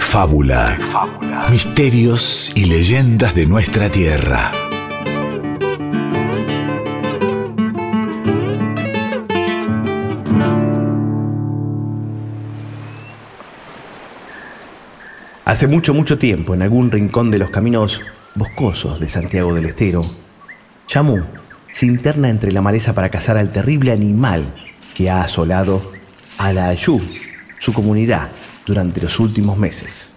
de fábula. Misterios y leyendas de nuestra tierra. Hace mucho, mucho tiempo, en algún rincón de los caminos boscosos de Santiago del Estero, Chamú se interna entre la maleza para cazar al terrible animal que ha asolado a la Ayú, su comunidad, durante los últimos meses.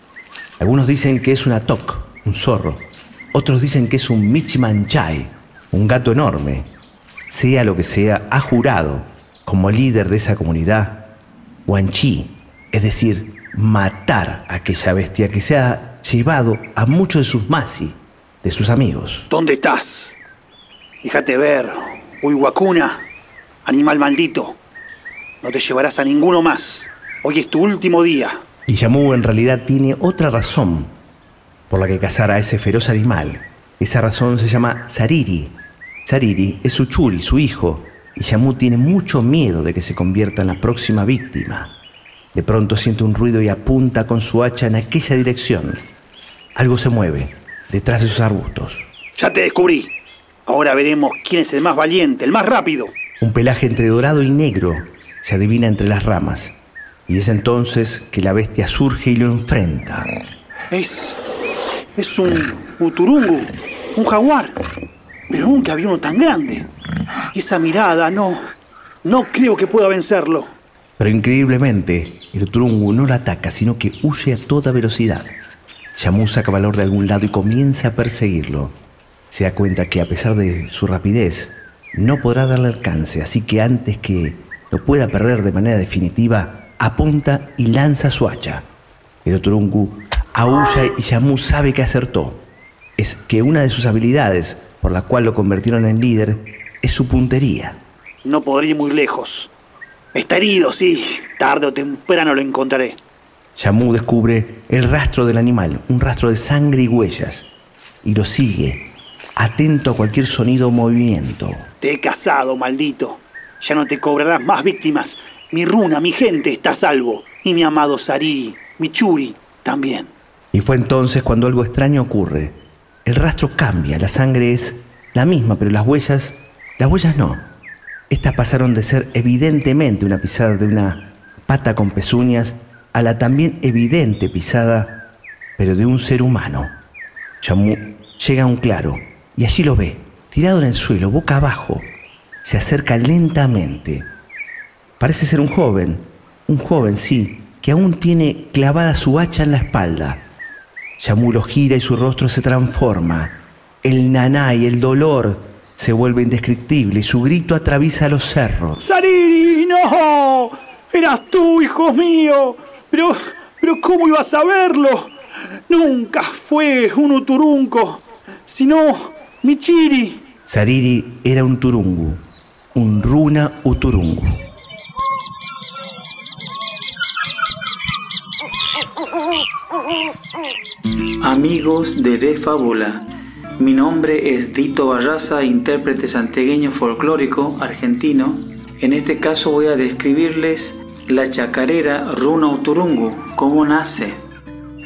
Algunos dicen que es una toc, un zorro. Otros dicen que es un Michimanchay, un gato enorme. Sea lo que sea, ha jurado, como líder de esa comunidad, Wanchi, es decir, matar a aquella bestia que se ha llevado a muchos de sus masi, de sus amigos. ¿Dónde estás? Déjate ver, Huihuacuna, animal maldito. No te llevarás a ninguno más. Hoy es tu último día. Y Yamu en realidad tiene otra razón por la que cazar a ese feroz animal. Esa razón se llama Sariri. Sariri es su churi, su hijo, y Yamu tiene mucho miedo de que se convierta en la próxima víctima. De pronto siente un ruido y apunta con su hacha en aquella dirección. Algo se mueve detrás de sus arbustos. Ya te descubrí. Ahora veremos quién es el más valiente, el más rápido. Un pelaje entre dorado y negro se adivina entre las ramas. Y es entonces que la bestia surge y lo enfrenta. Es. es un uturungu, un jaguar. Pero nunca había uno tan grande. Y esa mirada, no. no creo que pueda vencerlo. Pero increíblemente, el Uturungu no lo ataca, sino que huye a toda velocidad. Shamu saca valor de algún lado y comienza a perseguirlo. Se da cuenta que a pesar de su rapidez, no podrá darle alcance, así que antes que lo pueda perder de manera definitiva, apunta y lanza su hacha. El Oturungu aúlla y Shamu sabe que acertó. Es que una de sus habilidades, por la cual lo convirtieron en líder, es su puntería. No podré ir muy lejos. Está herido, sí. Tarde o temprano lo encontraré. Shamu descubre el rastro del animal, un rastro de sangre y huellas, y lo sigue, atento a cualquier sonido o movimiento. Te he cazado, maldito. Ya no te cobrarás más víctimas. Mi runa, mi gente está a salvo. Y mi amado Sariri, mi churi, también. Y fue entonces cuando algo extraño ocurre. El rastro cambia, la sangre es la misma, pero las huellas, las huellas no. Estas pasaron de ser evidentemente una pisada de una pata con pezuñas a la también evidente pisada, pero de un ser humano. Yamu llega a un claro y allí lo ve, tirado en el suelo, boca abajo. Se acerca lentamente. Parece ser un joven, un joven, sí, que aún tiene clavada su hacha en la espalda. Yamu lo gira y su rostro se transforma. El nanay, el dolor, se vuelve indescriptible y su grito atraviesa los cerros. ¡Sariri! ¡No! ¡Eras tú, hijo mío! Pero, pero ¿cómo ibas a verlo? Nunca fue un uturunco, sino Michiri. Sariri era un turungu, un runa uturungu. Amigos de De Fábula, mi nombre es Dito Barraza, intérprete santegueño folclórico argentino. En este caso voy a describirles la chacarera Runa Uturungu, cómo nace.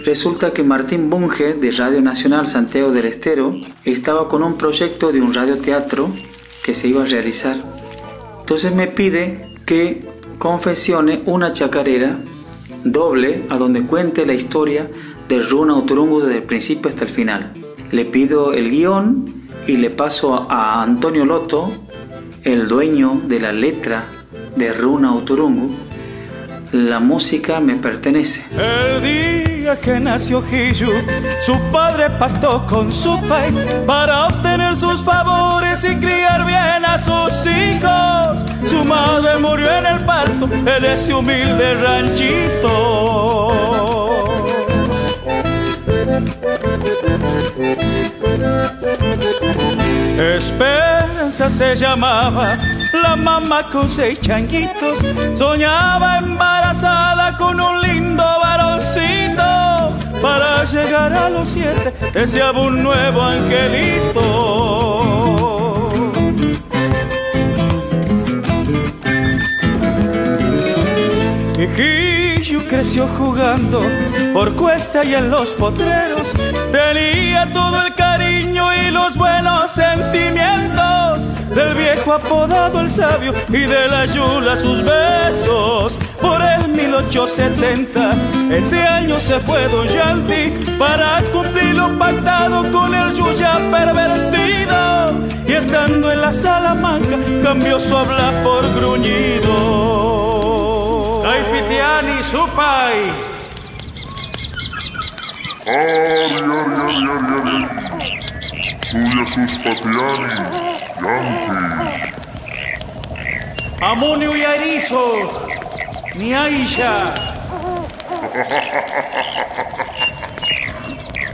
Resulta que Martín Bunge de Radio Nacional Santiago del Estero estaba con un proyecto de un radioteatro que se iba a realizar. Entonces me pide que confesione una chacarera doble a donde cuente la historia de Runa Uturungu desde el principio hasta el final le pido el guion y le paso a Antonio Loto, el dueño de la letra de Runa Uturungu. La música me pertenece. El día que nació Hiyu, su padre pactó con su país para obtener sus favores y criar bien a sus hijos. Su madre murió en el parto en ese humilde ranchito. Esperanza se llamaba, la mamá con seis changuitos, soñaba embarazada con un lindo varoncito. Para llegar a los siete deseaba un nuevo angelito. Y creció jugando por cuesta y en los potreros. Tenía todo el cariño y los buenos sentimientos del viejo apodado el sabio y de la yula sus besos. Por el 1870, ese año se fue Don Yanti para cumplir lo pactado con el Yuya pervertido. Y estando en la Salamanca, cambió su habla por gruñido. ¡Ay, Pitiani, supai! Ari, ari, ari, ari, ari. Suya yanti. Amunio y Arizo, ni Aisha.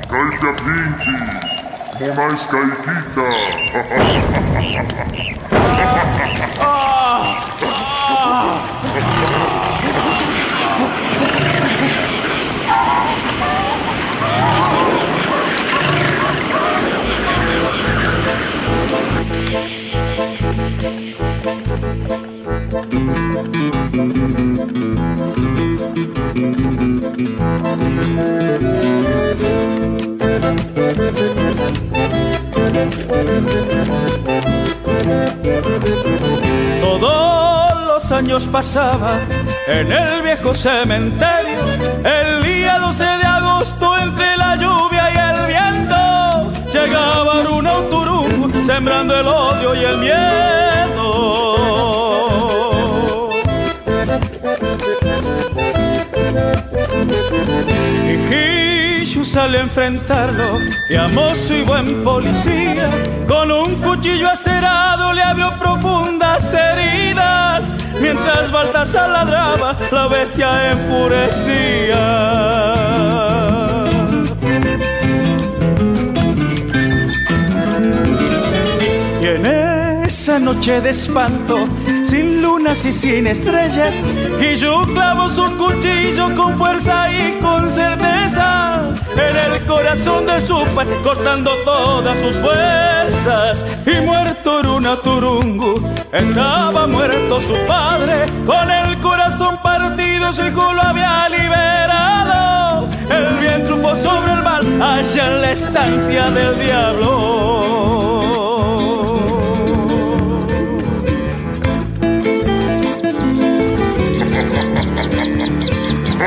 Kaikita. Todos los años pasaba en el viejo cementerio, el día 12 de la lluvia y el viento, llegaba un auturungo sembrando el odio y el miedo. Y Jesús al enfrentarlo, llamoso y buen policía, con un cuchillo acerado le abrió profundas heridas, mientras Baltasar ladraba, la bestia enfurecía. Noche de espanto, sin lunas y sin estrellas, y yo clavo su cuchillo con fuerza y con certeza en el corazón de su padre, cortando todas sus fuerzas. Y muerto Runa Turungu, estaba muerto su padre, con el corazón partido su hijo lo había liberado. El bien triunfó sobre el mal, allá en la estancia del diablo.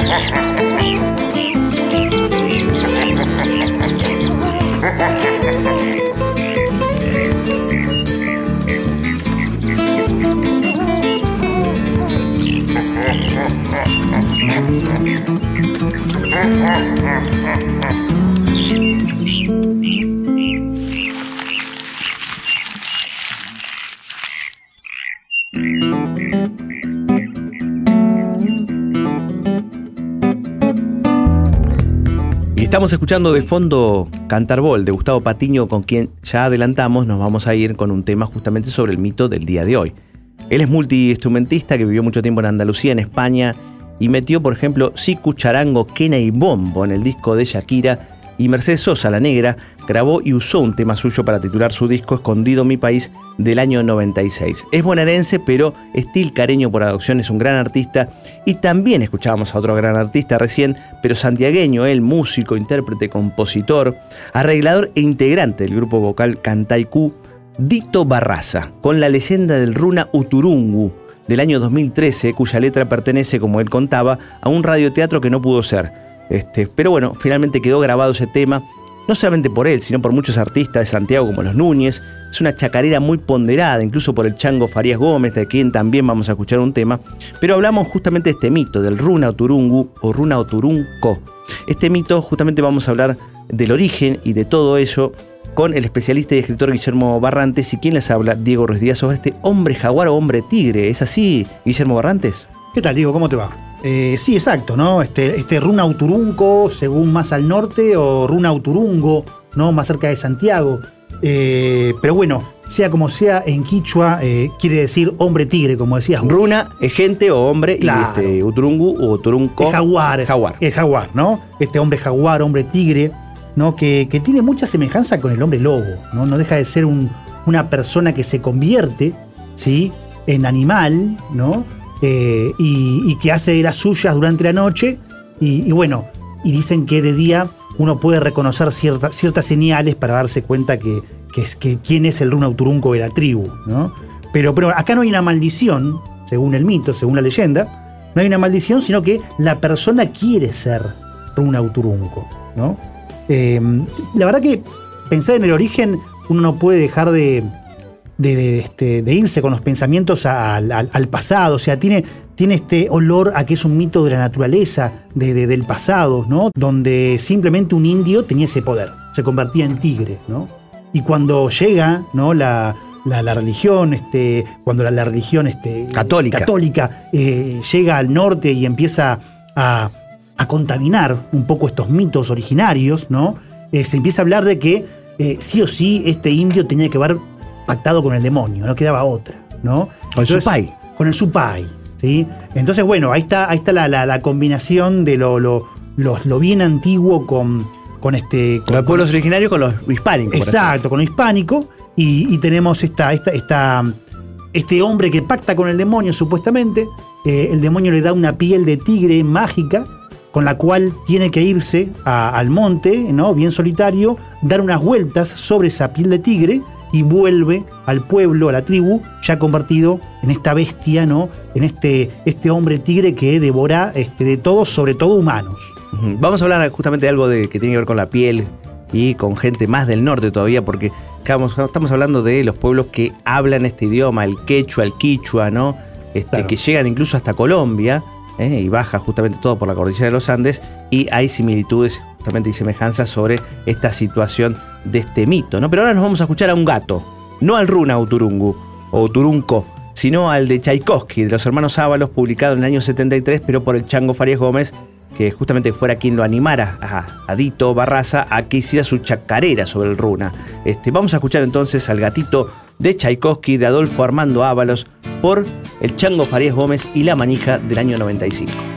Ha ha ha ha ha. Estamos escuchando de fondo Cantarbol de Gustavo Patiño, con quien ya adelantamos, nos vamos a ir con un tema justamente sobre el mito del día de hoy. Él es multiinstrumentista que vivió mucho tiempo en Andalucía, en España, y metió, por ejemplo, Siku, Charango, Quena y Bombo en el disco de Shakira, y Mercedes Sosa, la negra, grabó y usó un tema suyo para titular su disco Escondido mi país del año 96. Es bonaerense, pero Estil Careño por adopción es un gran artista y también escuchábamos a otro gran artista recién, pero santiagueño, él músico, intérprete, compositor, arreglador e integrante del grupo vocal Cantaiku, Dito Barraza, con la leyenda del runa Uturungu del año 2013, cuya letra pertenece, como él contaba, a un radioteatro que no pudo ser. Este, pero bueno, finalmente quedó grabado ese tema, no solamente por él, sino por muchos artistas de Santiago como los Núñez. Es una chacarera muy ponderada, incluso por el Chango Farías Gómez, de quien también vamos a escuchar un tema. Pero hablamos justamente de este mito, del Runa Oturungu o Runa Oturunco. Este mito, justamente vamos a hablar del origen y de todo ello con el especialista y escritor Guillermo Barrantes y quien les habla, Diego Ruiz Díaz, sobre este hombre jaguar o hombre tigre. ¿Es así, Guillermo Barrantes? ¿Qué tal, Diego? ¿Cómo te va? Eh, sí, exacto, ¿no? Este, este Runa Uturunco, según más al norte, o Runa Uturungo, ¿no? Más cerca de Santiago. Eh, pero bueno, sea como sea, en Quichua eh, quiere decir hombre tigre, como decías. vos. Runa es gente o hombre Claro. y este, Uturungu o Uturunco. Es jaguar. Jaguar. Es jaguar, ¿no? Este hombre jaguar, hombre tigre, ¿no? Que, que tiene mucha semejanza con el hombre lobo, ¿no? No deja de ser un- una persona que se convierte, ¿sí? En animal, ¿no? Eh, y, que hace de las suyas durante la noche Y, bueno, y dicen que de día uno puede reconocer cierta- ciertas señales para darse cuenta que, que es, que quién es el runa uturunco de la tribu, ¿no? Pero, pero acá no hay una maldición, según el mito, según la leyenda, no hay una maldición, sino que la persona quiere ser runa uturunco, ¿no? Eh, la verdad que pensar en el origen, uno no puede dejar de, de, de, este, de irse con los pensamientos al, al- al pasado. O sea, tiene, tiene este olor a que es un mito de la naturaleza, de, de- del pasado, ¿no? Donde simplemente un indio tenía ese poder, se convertía en tigre, ¿no? Y cuando llega, ¿no? La, la- la religión, este, cuando la, la religión este, Católica. católica, eh, llega al norte y empieza a, a contaminar un poco estos mitos originarios, ¿no? Eh, se empieza a hablar de que eh, sí o sí este indio tenía que haber pactado con el demonio, no quedaba otra, ¿no? Con el Supai. Con el Supai, ¿sí? Entonces, bueno, ahí está, ahí está la, la- la combinación de lo, lo, lo- lo bien antiguo con, con este... Con los pueblos originarios con los hispánicos. Exacto, con lo hispánico. Y, y tenemos esta, esta, esta, este hombre que pacta con el demonio, supuestamente. Eh, el demonio le da una piel de tigre mágica, con la cual tiene que irse a- al monte, ¿no? bien solitario, dar unas vueltas sobre esa piel de tigre y vuelve al pueblo, a la tribu, ya convertido en esta bestia, ¿no? En este, este hombre tigre que devora este, de todos, sobre todo humanos. Vamos a hablar justamente de algo de, que tiene que ver con la piel y con gente más del norte todavía, porque estamos, estamos hablando de los pueblos que hablan este idioma, el quechua, el quichua, ¿no? Este, Claro. Que llegan incluso hasta Colombia ¿eh? y baja justamente todo por la cordillera de los Andes y hay similitudes justamente y semejanzas sobre esta situación de este mito, ¿no? Pero ahora nos vamos a escuchar a un gato, no al runa Uturungu o Uturunco, sino al de Tchaikovsky, de los hermanos Ábalos, publicado en el año 73, pero por el Chango Farías Gómez, que justamente fuera quien lo animara a, a Dito Barraza a que hiciera su chacarera sobre el runa. Este, vamos a escuchar entonces al gatito de Tchaikovsky, de Adolfo Armando Ábalos, por el Chango Farías Gómez y la manija del año 95.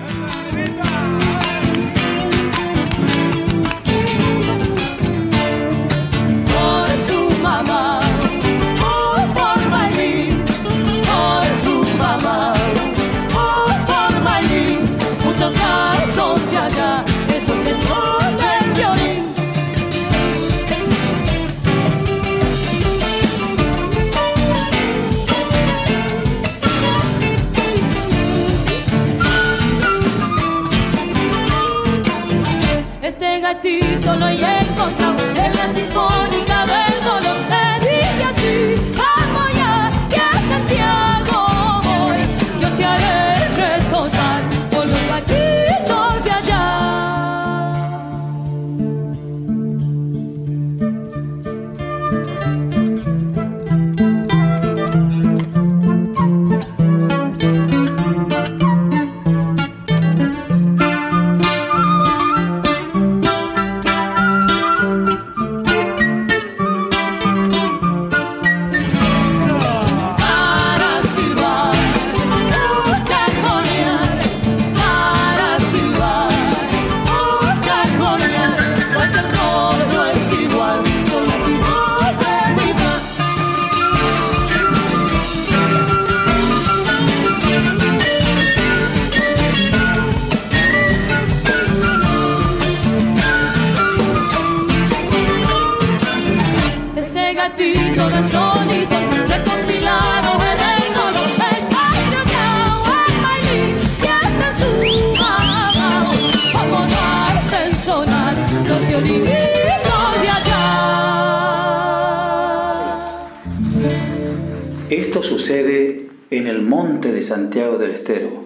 Santiago del Estero,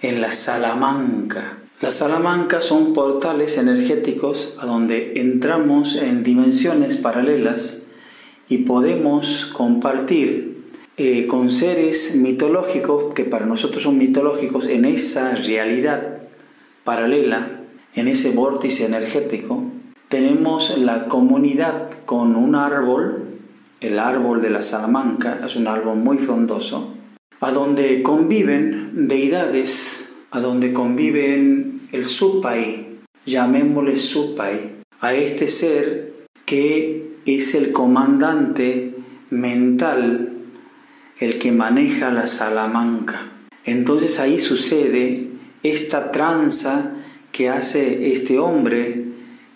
en la Salamanca. Las Salamancas son portales energéticos a donde entramos en dimensiones paralelas y podemos compartir eh, con seres mitológicos que para nosotros son mitológicos en esa realidad paralela, en ese vórtice energético. Tenemos la comunidad con un árbol, el árbol de la Salamanca, es un árbol muy frondoso, a donde conviven deidades, a donde conviven el Supai, llamémosle Supai, a este ser que es el comandante mental, el que maneja la Salamanca. Entonces ahí sucede esta tranza que hace este hombre,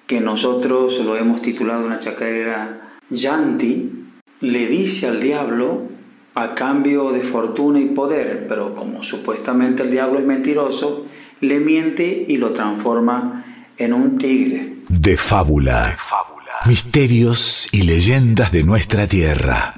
que nosotros lo hemos titulado una chacarera Yanti, le dice al diablo a cambio de fortuna y poder, pero como supuestamente el diablo es mentiroso, le miente y lo transforma en un tigre. De fábula. Misterios y leyendas de nuestra tierra.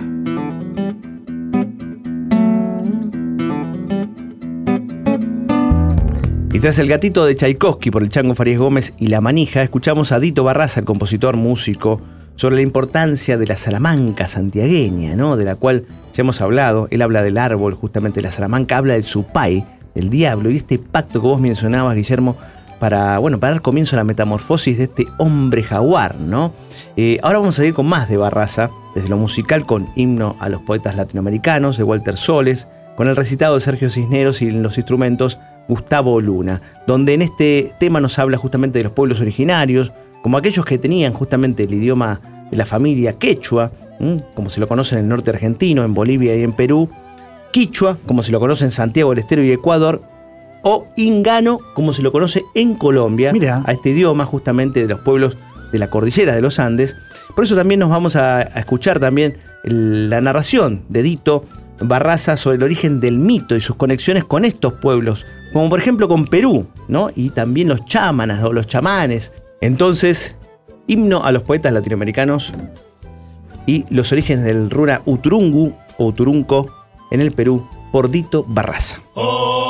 Y tras el gatito de Tchaikovsky por el Chango Farías Gómez y La Manija, escuchamos a Dito Barraza, el compositor músico, sobre la importancia de la Salamanca santiagueña, ¿no? de la cual ya hemos hablado. Él habla del árbol, justamente la Salamanca, habla del supay, del diablo, y este pacto que vos mencionabas, Guillermo, para, bueno, para dar comienzo a la metamorfosis de este hombre jaguar. ¿no? Eh, ahora vamos a ir con más de Barraza, desde lo musical con himno a los poetas latinoamericanos de Walter Soles, con el recitado de Sergio Cisneros y en los instrumentos Gustavo Luna, donde en este tema nos habla justamente de los pueblos originarios, como aquellos que tenían justamente el idioma de la familia quechua, como se lo conoce en el norte argentino, en Bolivia y en Perú, quichua, como se lo conoce en Santiago del Estero y Ecuador, o ingano, como se lo conoce en Colombia, Mirá. a este idioma justamente de los pueblos de la cordillera de los Andes. Por eso también nos vamos a, a escuchar también el- la narración de Dito Barraza sobre el origen del mito y sus conexiones con estos pueblos, como por ejemplo con Perú, ¿no? Y también los chámanas o los chamanes. Entonces, himno a los poetas latinoamericanos y los orígenes del runa Uturungu o Uturunco en el Perú por Dito Barraza. por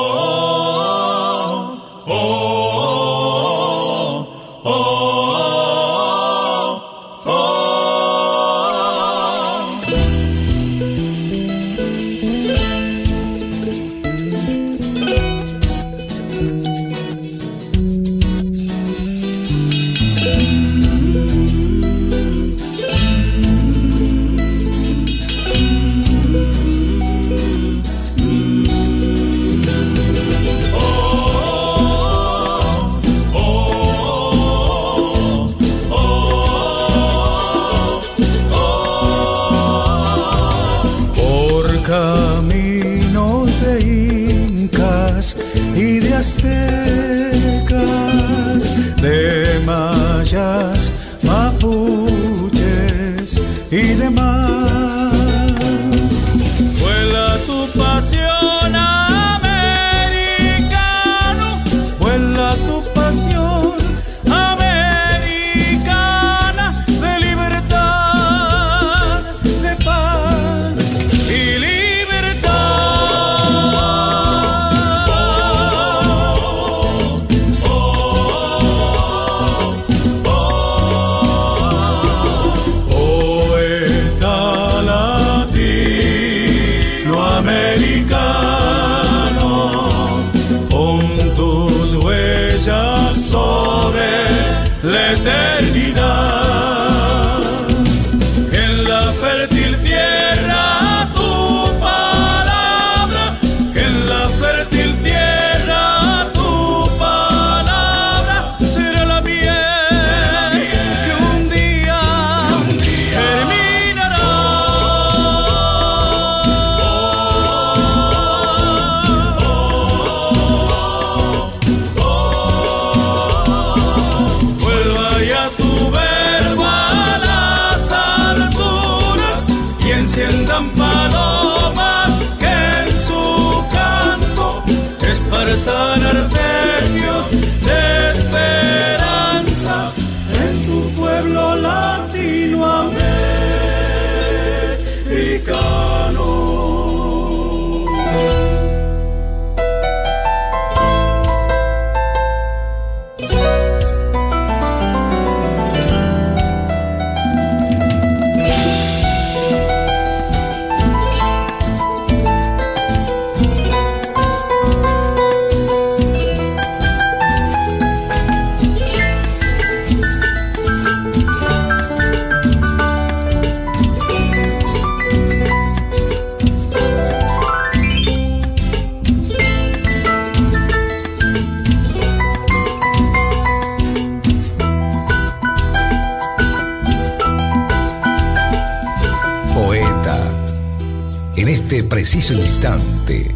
este preciso instante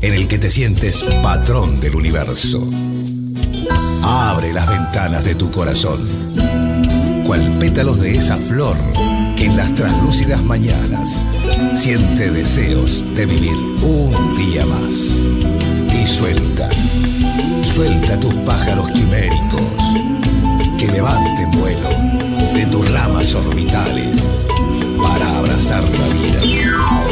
en el que te sientes patrón del universo, Abre las ventanas de tu corazón. Cual pétalos de esa flor que en las translúcidas mañanas siente deseos de vivir un día más. Y suelta, suelta tus pájaros quiméricos que levanten vuelo de tus ramas orbitales para abrazar la vida.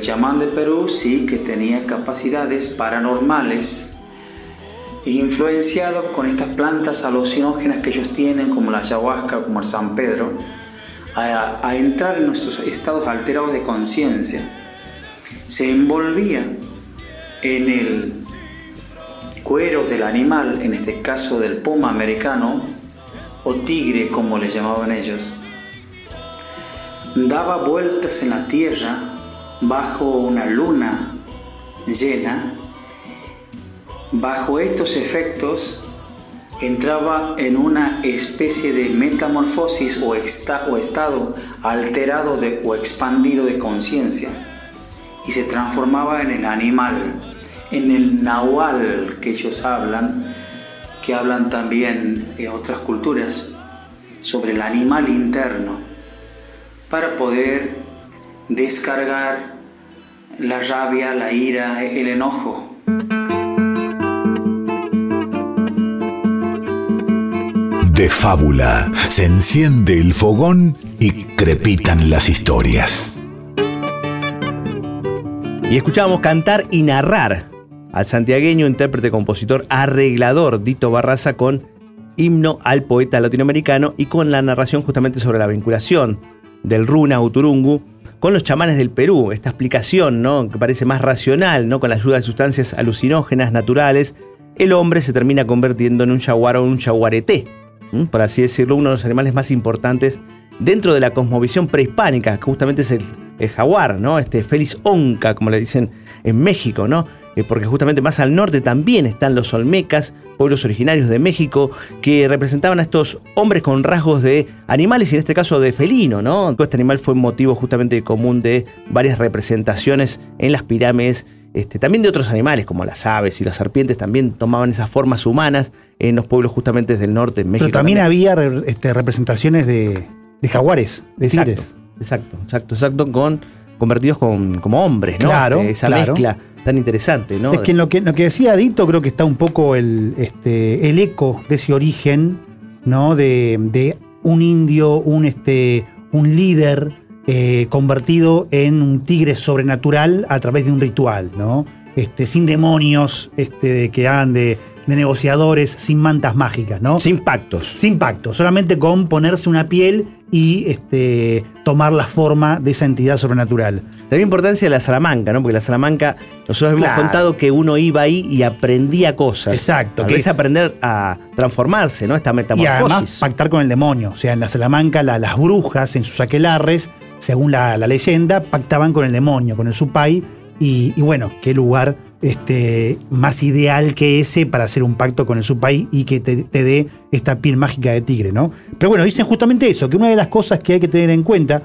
El chamán de Perú sí que tenía capacidades paranormales, influenciado con estas plantas alucinógenas que ellos tienen, como la ayahuasca, como el San Pedro, a, a entrar en nuestros estados alterados de conciencia. Se envolvía en el cuero del animal, en este caso del puma americano, o tigre como le llamaban ellos, daba vueltas en la tierra bajo una luna llena. Bajo estos efectos entraba en una especie de metamorfosis o, esta- o estado alterado de- o expandido de conciencia y se transformaba en el animal, en el nahual que ellos hablan, que hablan también en otras culturas sobre el animal interno, para poder descargar la rabia, la ira, el enojo. De fábula se enciende el fogón y crepitan las historias. Y escuchábamos cantar y narrar al santiagueño, intérprete, compositor, arreglador Dito Barraza con himno al poeta latinoamericano y con la narración justamente sobre la vinculación del Runa Uturungu con los chamanes del Perú. Esta explicación, ¿no? que parece más racional, ¿no? con la ayuda de sustancias alucinógenas naturales, el hombre se termina convirtiendo en un jaguar o un jaguareté, por así decirlo, uno de los animales más importantes dentro de la cosmovisión prehispánica, que justamente es el, el jaguar, ¿no? Este Felis onca, como le dicen en México, ¿no? Eh, porque justamente más al norte también están los olmecas, pueblos originarios de México, que representaban a estos hombres con rasgos de animales y en este caso de felino, ¿no? Este animal fue motivo justamente común de varias representaciones en las pirámides este, también de otros animales, como las aves y las serpientes, también tomaban esas formas humanas en los pueblos justamente del norte, en México. Pero también, había este, representaciones de, de jaguares, de Exacto, tigres. exacto, exacto, exacto, con, convertidos con, como hombres, ¿no? Claro, Este, esa claro. mezcla tan interesante, ¿no? Es que en lo que, lo que decía Dito creo que está un poco el, este, el eco de ese origen, ¿no? De, de un indio, un, este, un líder eh, convertido en un tigre sobrenatural a través de un ritual, ¿no? Este, sin demonios este, que hagan de, de negociadores, sin mantas mágicas, ¿no? Sin pactos. Sin pacto, solamente con ponerse una piel y este, tomar la forma de esa entidad sobrenatural. La importancia de la Salamanca, ¿no? Porque la Salamanca, nosotros habíamos Claro. contado que uno iba ahí y aprendía cosas. Exacto, que- veces aprender a transformarse, ¿no? Esta Y metamorfosis. además pactar con el demonio. O sea, en la Salamanca la- las brujas en sus aquelarres, según la, la leyenda, pactaban con el demonio, con el supay. Y, y bueno, qué lugar este, más ideal que ese para hacer un pacto con el supay y que te, dé esta piel mágica de tigre, ¿no? Pero bueno, dicen justamente eso, que una de las cosas que hay que tener en cuenta,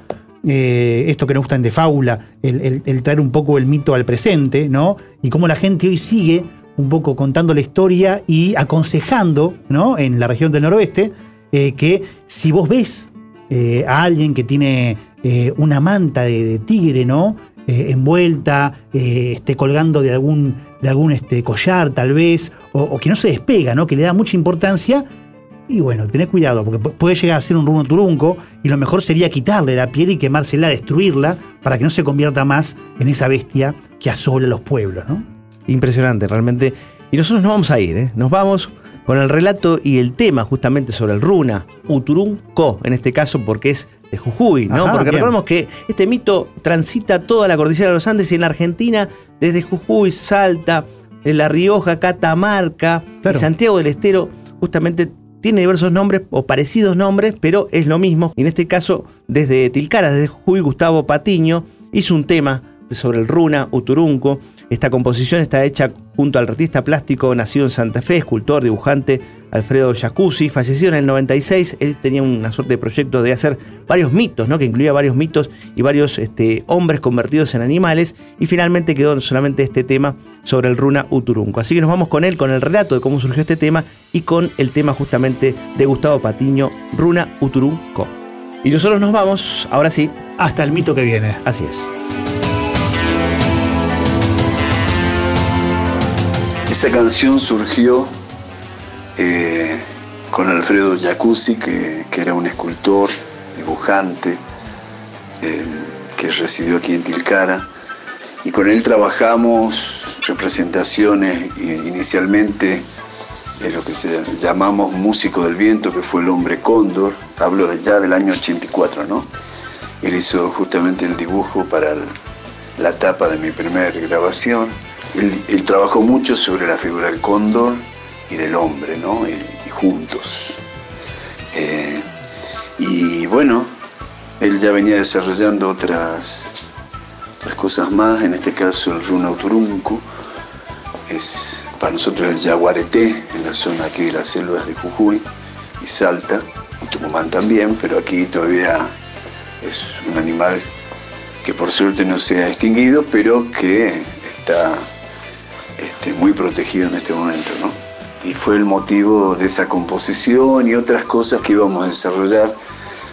eh, esto que nos gustan de fábula, el, el- traer un poco el mito al presente, ¿no? Y cómo la gente hoy sigue un poco contando la historia y aconsejando, ¿no? En la región del noroeste, eh, que si vos ves eh, a alguien que tiene una manta de tigre, ¿no? Eh, envuelta, eh, este, colgando de algún, de algún este, collar tal vez, o, que no se despega, ¿no? Que le da mucha importancia, Y bueno, tené cuidado, porque pu- puede llegar a ser un runo turunco y lo mejor sería quitarle la piel y quemársela, destruirla, para que no se convierta más en esa bestia que asola los pueblos, ¿no? Impresionante, realmente. Y nosotros nos vamos a ir, ¿eh? Nos vamos con el relato y el tema justamente sobre el runa, Uturunco, en este caso porque es de Jujuy, ¿no? Ajá, porque bien. recordemos que este mito transita toda la cordillera de los Andes y en Argentina, desde Jujuy, Salta, en La Rioja, Catamarca Claro. y Santiago del Estero, justamente tiene diversos nombres o parecidos nombres, pero es lo mismo. Y en este caso, desde Tilcara, desde Jujuy, Gustavo Patiño hizo un tema sobre el runa, Uturunco. Esta composición está hecha junto al artista plástico nacido en Santa Fe, escultor, dibujante Alfredo Jacuzzi, fallecido en el 96. Él tenía una suerte de proyecto de hacer varios mitos, ¿no? que incluía varios mitos y varios este, hombres convertidos en animales. Y finalmente quedó solamente este tema sobre el runa Uturunco. Así que nos vamos con él, con el relato de cómo surgió este tema y con el tema justamente de Gustavo Patiño, runa Uturunco. Y nosotros nos vamos, ahora sí, Hasta el mito que viene. así es. Esa canción surgió eh, con Alfredo Jacuzzi, que, era un escultor, dibujante, eh, que residió aquí en Tilcara. Y con él trabajamos representaciones eh, inicialmente de lo que se llamamos Músico del Viento, que fue el hombre cóndor. Hablo de ya del año 84, ¿no? Él hizo justamente el dibujo para el- la tapa de mi primera grabación. Él, trabajó mucho sobre la figura del cóndor y del hombre, ¿no? Y, juntos. Eh, y bueno, él ya venía desarrollando otras, cosas más, en este caso el runa Uturunco, es para nosotros el yaguareté, en la zona aquí de las selvas de Jujuy y Salta, y Tucumán también, pero aquí todavía es un animal que por suerte no se ha extinguido, pero que está este, muy protegido en este momento, ¿no? Y fue el motivo de esa composición y otras cosas que íbamos a desarrollar.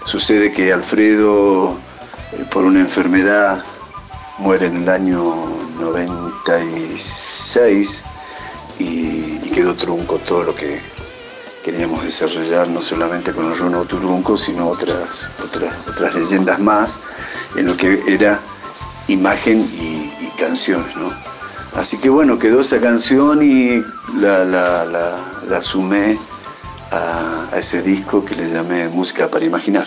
Sucede que Alfredo, eh, por una enfermedad, muere en el año 96 y, y quedó trunco todo lo que queríamos desarrollar, no solamente con el Runo Turunco, sino otras, otras, otras leyendas más, en lo que era imagen y, y canciones, ¿no? Así que bueno, quedó esa canción y la, la, la, la sumé a, a ese disco que le llamé Música para Imaginar.